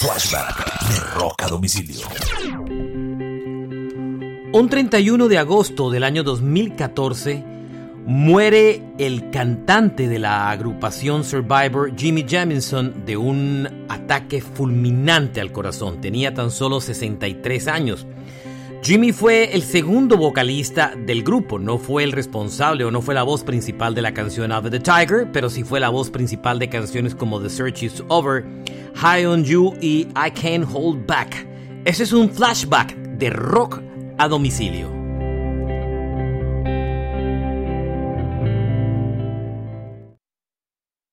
Flashback de Rock a Domicilio. Un 31 de agosto del año 2014 muere el cantante de la agrupación Survivor, Jimmy Jamison, de un ataque fulminante al corazón. Tenía tan solo 63 años. Jimmy fue el segundo vocalista del grupo, no fue el responsable o no fue la voz principal de la canción Of the Tiger, pero sí fue la voz principal de canciones como The Search Is Over, High on You y I Can't Hold Back. Ese es un flashback de rock a domicilio.